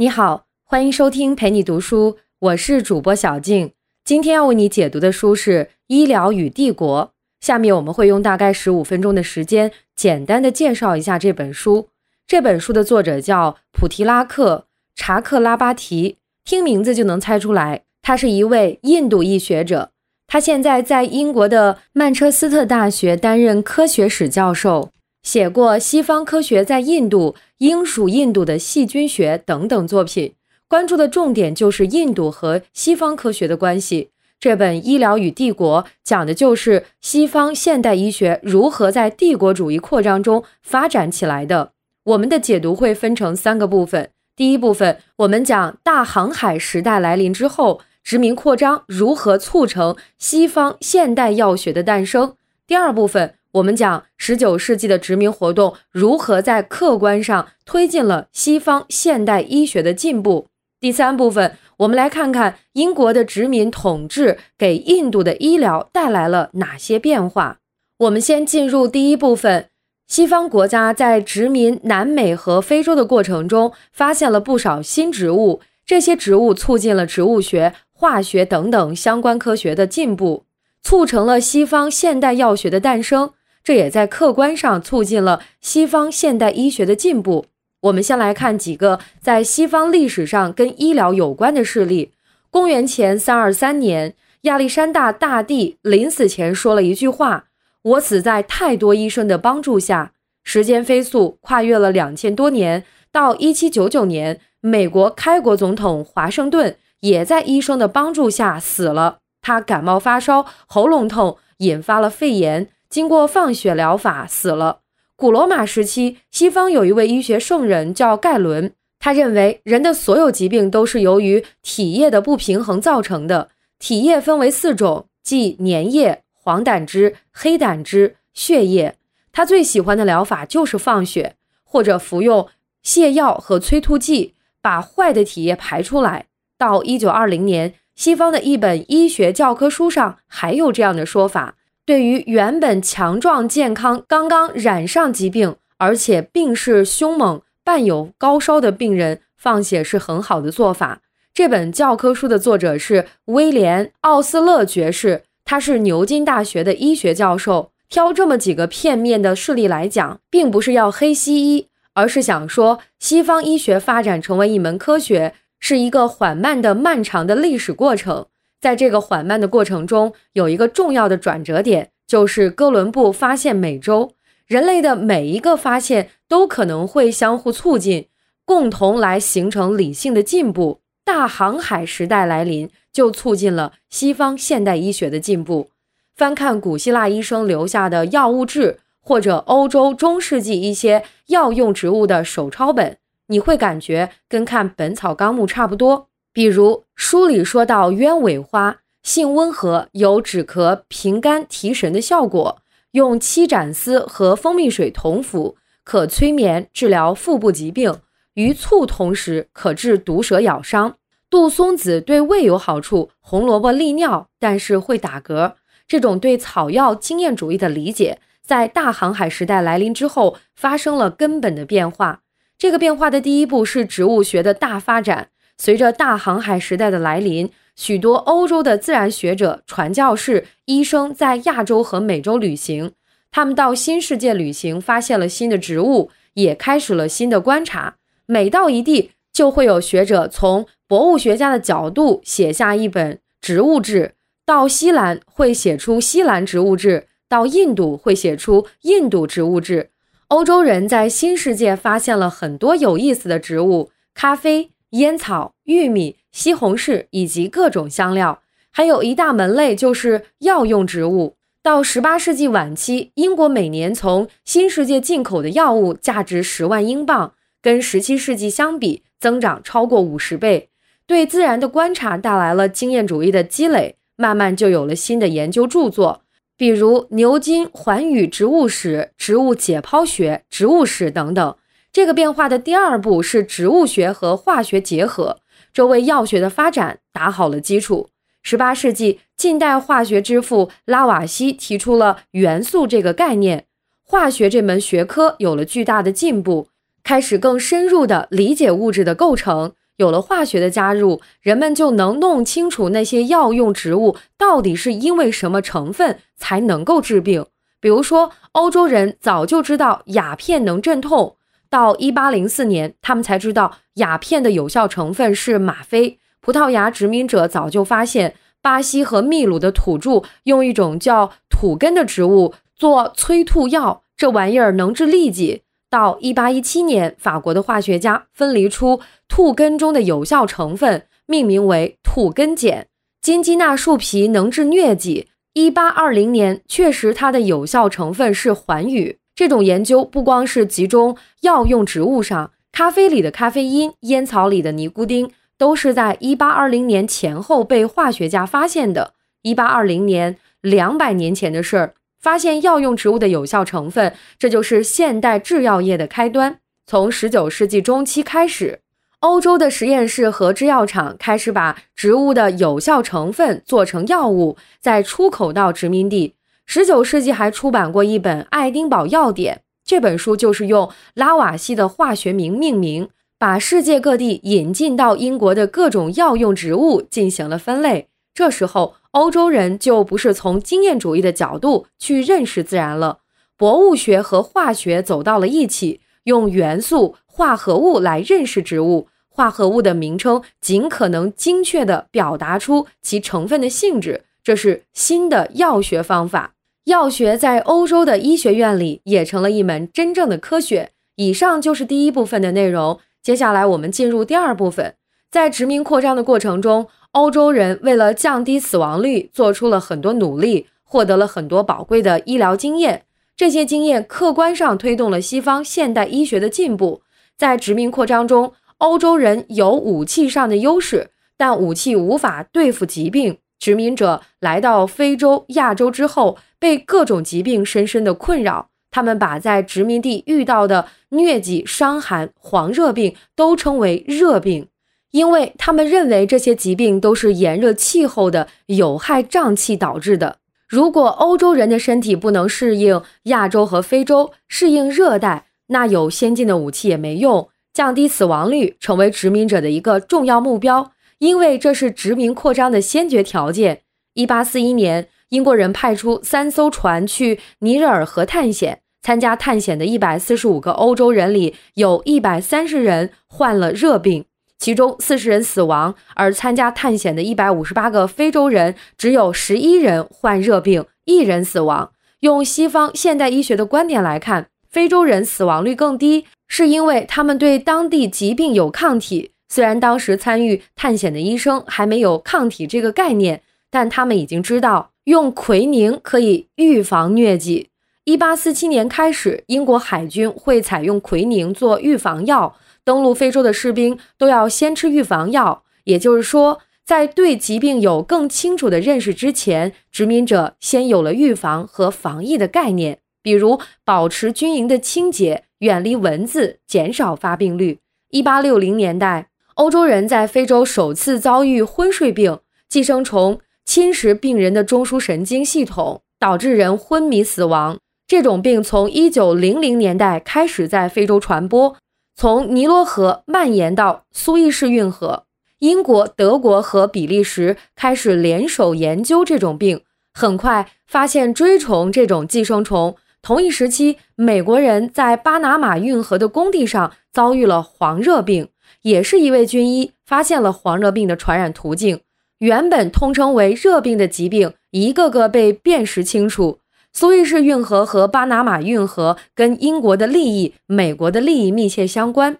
你好，欢迎收听陪你读书，我是主播小静。今天要为你解读的书是《医疗与帝国》。下面我们会用大概十五分钟的时间，简单的介绍一下这本书。这本书的作者叫普提拉克·查克拉巴提，听名字就能猜出来，他是一位印度裔学者。他现在在英国的曼彻斯特大学担任科学史教授。写过《西方科学在印度》《英属印度的细菌学》等等作品，关注的重点就是印度和西方科学的关系。这本《医疗与帝国》讲的就是西方现代医学如何在帝国主义扩张中发展起来的。我们的解读会分成三个部分：第一部分，我们讲大航海时代来临之后，殖民扩张如何促成西方现代药学的诞生；第二部分。我们讲十九世纪的殖民活动如何在客观上推进了西方现代医学的进步。第三部分，我们来看看英国的殖民统治给印度的医疗带来了哪些变化。我们先进入第一部分，西方国家在殖民南美和非洲的过程中，发现了不少新植物，这些植物促进了植物学、化学等等相关科学的进步，促成了西方现代药学的诞生。这也在客观上促进了西方现代医学的进步。我们先来看几个在西方历史上跟医疗有关的事例。公元前三二三年，亚历山大大帝临死前说了一句话：“我死在太多医生的帮助下。”时间飞速，跨越了两千多年，到一七九九年，美国开国总统华盛顿也在医生的帮助下死了。他感冒发烧，喉咙痛，引发了肺炎。经过放血疗法死了。古罗马时期，西方有一位医学圣人叫盖伦，他认为人的所有疾病都是由于体液的不平衡造成的。体液分为四种，即粘液、黄胆汁、黑胆汁、血液。他最喜欢的疗法就是放血，或者服用泻药和催吐剂，把坏的体液排出来。到一九二零年，西方的一本医学教科书上还有这样的说法。对于原本强壮健康、刚刚染上疾病，而且病势凶猛、伴有高烧的病人，放血是很好的做法。这本教科书的作者是威廉·奥斯勒爵士，他是牛津大学的医学教授。挑这么几个片面的事例来讲，并不是要黑西医，而是想说西方医学发展成为一门科学，是一个缓慢的、漫长的历史过程。在这个缓慢的过程中，有一个重要的转折点，就是哥伦布发现美洲。人类的每一个发现都可能会相互促进，共同来形成理性的进步。大航海时代来临，就促进了西方现代医学的进步。翻看古希腊医生留下的药物志，或者欧洲中世纪一些药用植物的手抄本，你会感觉跟看《本草纲目》差不多。比如书里说到，鸢尾花性温和，有止咳、平肝、提神的效果。用七盏丝和蜂蜜水同服，可催眠、治疗腹部疾病。与醋同时，可治毒蛇咬伤。杜松子对胃有好处，红萝卜利尿，但是会打嗝。这种对草药经验主义的理解，在大航海时代来临之后，发生了根本的变化。这个变化的第一步是植物学的大发展。随着大航海时代的来临，许多欧洲的自然学者、传教士、医生在亚洲和美洲旅行。他们到新世界旅行，发现了新的植物，也开始了新的观察。每到一地，就会有学者从博物学家的角度写下一本植物志。到西兰会写出西兰植物志，到印度会写出印度植物志。欧洲人在新世界发现了很多有意思的植物，咖啡。烟草、玉米、西红柿以及各种香料，还有一大门类就是药用植物。到十八世纪晚期，英国每年从新世界进口的药物价值十万英镑，跟十七世纪相比，增长超过五十倍。对自然的观察带来了经验主义的积累，慢慢就有了新的研究著作，比如牛津环宇植物史、植物解剖学、植物史等等。这个变化的第二步是植物学和化学结合，这为药学的发展打好了基础。十八世纪，近代化学之父拉瓦锡提出了元素这个概念，化学这门学科有了巨大的进步，开始更深入地理解物质的构成，有了化学的加入，人们就能弄清楚那些药用植物到底是因为什么成分才能够治病。比如说，欧洲人早就知道鸦片能镇痛，到一八零四年，他们才知道鸦片的有效成分是吗啡。葡萄牙殖民者早就发现，巴西和秘鲁的土著用一种叫土根的植物做催吐药，这玩意儿能治痢疾。到一八一七年，法国的化学家分离出兔根中的有效成分，命名为兔根碱。金鸡纳树皮能治疟疾。一八二零年，确实它的有效成分是环宇。这种研究不光是集中药用植物上，咖啡里的咖啡因、烟草里的尼古丁，都是在一八二零年前后被化学家发现的。一八二零年，两百年前的事儿。发现药用植物的有效成分，这就是现代制药业的开端。从十九世纪中期开始，欧洲的实验室和制药厂开始把植物的有效成分做成药物，再出口到殖民地。十九世纪还出版过一本《爱丁堡药典》，这本书就是用拉瓦锡的化学名命名，把世界各地引进到英国的各种药用植物进行了分类。这时候。欧洲人就不是从经验主义的角度去认识自然了，博物学和化学走到了一起，用元素化合物来认识植物，化合物的名称尽可能精确地表达出其成分的性质，这是新的药学方法。药学在欧洲的医学院里也成了一门真正的科学。以上就是第一部分的内容，接下来我们进入第二部分，在殖民扩张的过程中。欧洲人为了降低死亡率，做出了很多努力，获得了很多宝贵的医疗经验。这些经验客观上推动了西方现代医学的进步。在殖民扩张中，欧洲人有武器上的优势，但武器无法对付疾病。殖民者来到非洲、亚洲之后，被各种疾病深深的困扰。他们把在殖民地遇到的疟疾、伤寒、黄热病都称为热病。因为他们认为这些疾病都是炎热气候的有害瘴气导致的。如果欧洲人的身体不能适应亚洲和非洲，适应热带，那有先进的武器也没用。降低死亡率成为殖民者的一个重要目标，因为这是殖民扩张的先决条件。一八四一年，英国人派出三艘船去尼日尔河探险，参加探险的一百四十五个欧洲人里，有一百三十人患了热病。其中四十人死亡，而参加探险的一百五十八个非洲人只有十一人患热病，一人死亡。用西方现代医学的观点来看，非洲人死亡率更低，是因为他们对当地疾病有抗体。虽然当时参与探险的医生还没有抗体这个概念，但他们已经知道用奎宁可以预防疟疾。一八四七年开始，英国海军会采用奎宁做预防药。登陆非洲的士兵都要先吃预防药，也就是说，在对疾病有更清楚的认识之前，殖民者先有了预防和防疫的概念，比如保持军营的清洁，远离蚊子，减少发病率。一八六零年代，欧洲人在非洲首次遭遇昏睡病，寄生虫侵蚀病人的中枢神经系统，导致人昏迷死亡。这种病从一九零零年代开始在非洲传播。从尼罗河蔓延到苏伊士运河，英国、德国和比利时开始联手研究这种病，很快发现锥虫这种寄生虫。同一时期，美国人在巴拿马运河的工地上遭遇了黄热病，也是一位军医发现了黄热病的传染途径。原本通称为热病的疾病，一个个被辨识清楚。苏伊士运河和巴拿马运河跟英国的利益、美国的利益密切相关。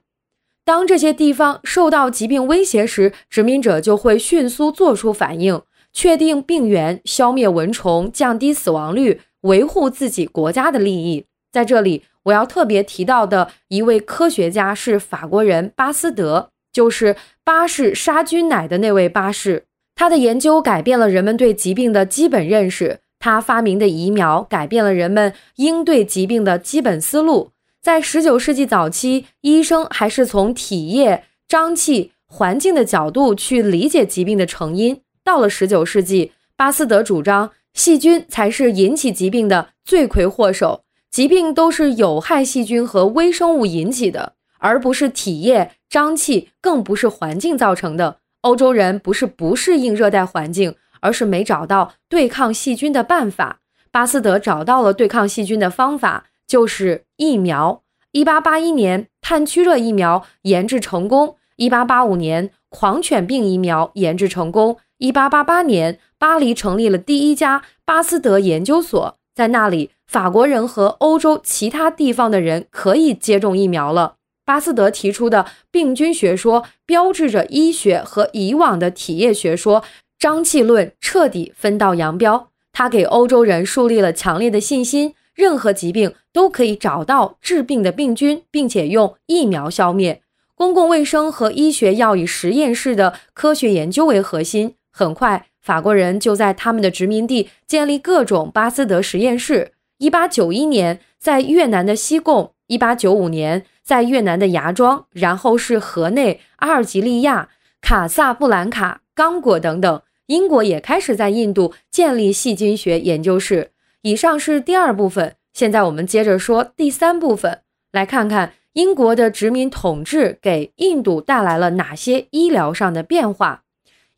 当这些地方受到疾病威胁时，殖民者就会迅速做出反应，确定病源，消灭蚊虫，降低死亡率，维护自己国家的利益。在这里，我要特别提到的一位科学家是法国人巴斯德，就是巴氏杀菌奶的那位巴氏。他的研究改变了人们对疾病的基本认识。他发明的疫苗改变了人们应对疾病的基本思路。在19世纪早期，医生还是从体液、瘴气、环境的角度去理解疾病的成因。到了19世纪，巴斯德主张细菌才是引起疾病的罪魁祸首，疾病都是有害细菌和微生物引起的。而不是体液、瘴气，更不是环境造成的。欧洲人不是不适应热带环境，而是没找到对抗细菌的办法。巴斯德找到了对抗细菌的方法，就是疫苗。一八八一年，炭疽热疫苗研制成功；一八八五年，狂犬病疫苗研制成功；一八八八年，巴黎成立了第一家巴斯德研究所，在那里，法国人和欧洲其他地方的人可以接种疫苗了。巴斯德提出的病菌学说，标志着医学和以往的体液学说、瘴气论彻底分道扬镳。他给欧洲人树立了强烈的信心，任何疾病都可以找到治病的病菌，并且用疫苗消灭。公共卫生和医学要以实验室的科学研究为核心。很快，法国人就在他们的殖民地建立各种巴斯德实验室。一八九一年，在越南的西贡；一八九五年。在越南的芽庄，然后是河内、阿尔及利亚、卡萨布兰卡、刚果等等。英国也开始在印度建立细菌学研究室。以上是第二部分，现在我们接着说第三部分，来看看英国的殖民统治给印度带来了哪些医疗上的变化。《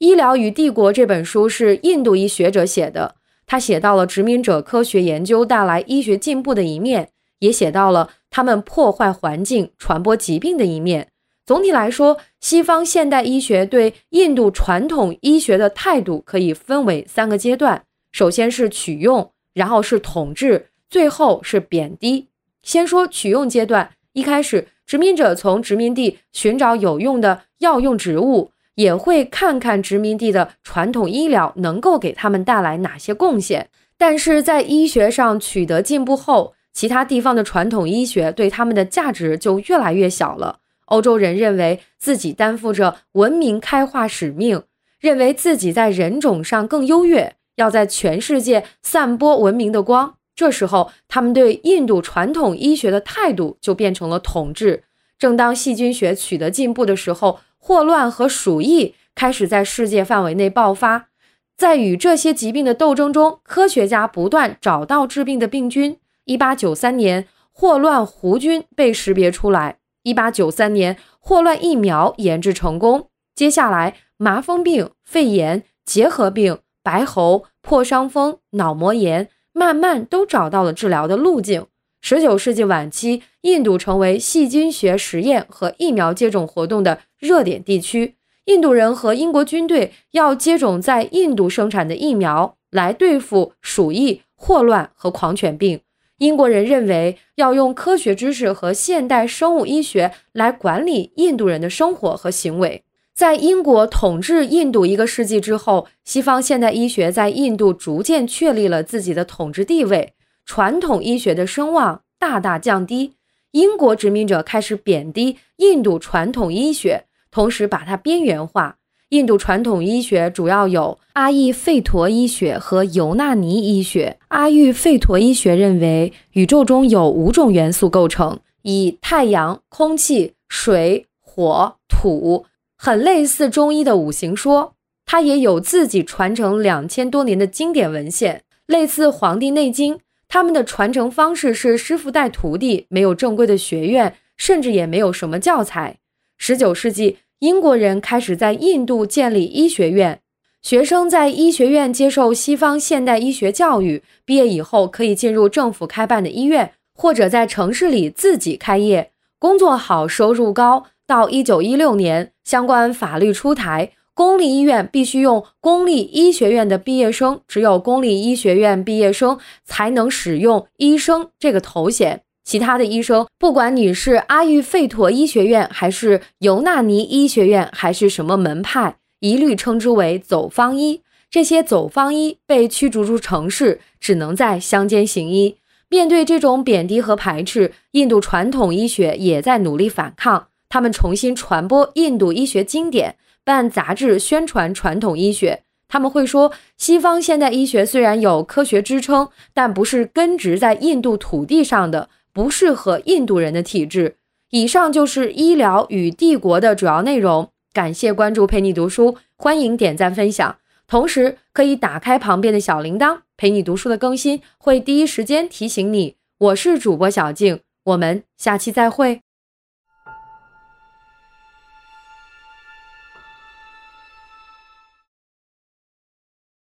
医疗与帝国》这本书是印度一学者写的，他写到了殖民者科学研究带来医学进步的一面。也写到了他们破坏环境、传播疾病的一面。总体来说，西方现代医学对印度传统医学的态度可以分为三个阶段：首先是取用，然后是统治，最后是贬低。先说取用阶段，一开始殖民者从殖民地寻找有用的药用植物，也会看看殖民地的传统医疗能够给他们带来哪些贡献。但是在医学上取得进步后，其他地方的传统医学对他们的价值就越来越小了。欧洲人认为自己担负着文明开化使命，认为自己在人种上更优越，要在全世界散播文明的光。这时候，他们对印度传统医学的态度就变成了统治。正当细菌学取得进步的时候，霍乱和鼠疫开始在世界范围内爆发。在与这些疾病的斗争中，科学家不断找到治病的病菌。一八九三年，霍乱弧菌被识别出来。一八九三年，霍乱疫苗研制成功。接下来，麻风病、肺炎、结核病、白喉、破伤风、脑膜炎，慢慢都找到了治疗的路径。十九世纪晚期，印度成为细菌学实验和疫苗接种活动的热点地区。印度人和英国军队要接种在印度生产的疫苗，来对付鼠疫、霍乱和狂犬病。英国人认为要用科学知识和现代生物医学来管理印度人的生活和行为。在英国统治印度一个世纪之后，西方现代医学在印度逐渐确立了自己的统治地位，传统医学的声望大大降低。英国殖民者开始贬低印度传统医学，同时把它边缘化。印度传统医学主要有阿育吠陀医学和尤纳尼医学。阿育吠陀医学认为，宇宙中有五种元素构成，以太阳、空气、水、火、土，很类似中医的五行说。它也有自己传承两千多年的经典文献，类似《黄帝内经》。他们的传承方式是师傅带徒弟，没有正规的学院，甚至也没有什么教材。十九世纪。英国人开始在印度建立医学院，学生在医学院接受西方现代医学教育，毕业以后可以进入政府开办的医院，或者在城市里自己开业，工作好，收入高。到一九一六年，相关法律出台，公立医院必须用公立医学院的毕业生，只有公立医学院毕业生才能使用医生这个头衔。其他的医生，不管你是阿育吠陀医学院，还是尤纳尼医学院，还是什么门派，一律称之为走方医。这些走方医被驱逐出城市，只能在乡间行医。面对这种贬低和排斥，印度传统医学也在努力反抗。他们重新传播印度医学经典，办杂志宣传传统医学。他们会说，西方现代医学虽然有科学支撑，但不是根植在印度土地上的。不适合印度人的体质。以上就是医疗与帝国的主要内容。感谢关注陪你读书，欢迎点赞分享，同时可以打开旁边的小铃铛，陪你读书的更新会第一时间提醒你。我是主播小静，我们下期再会。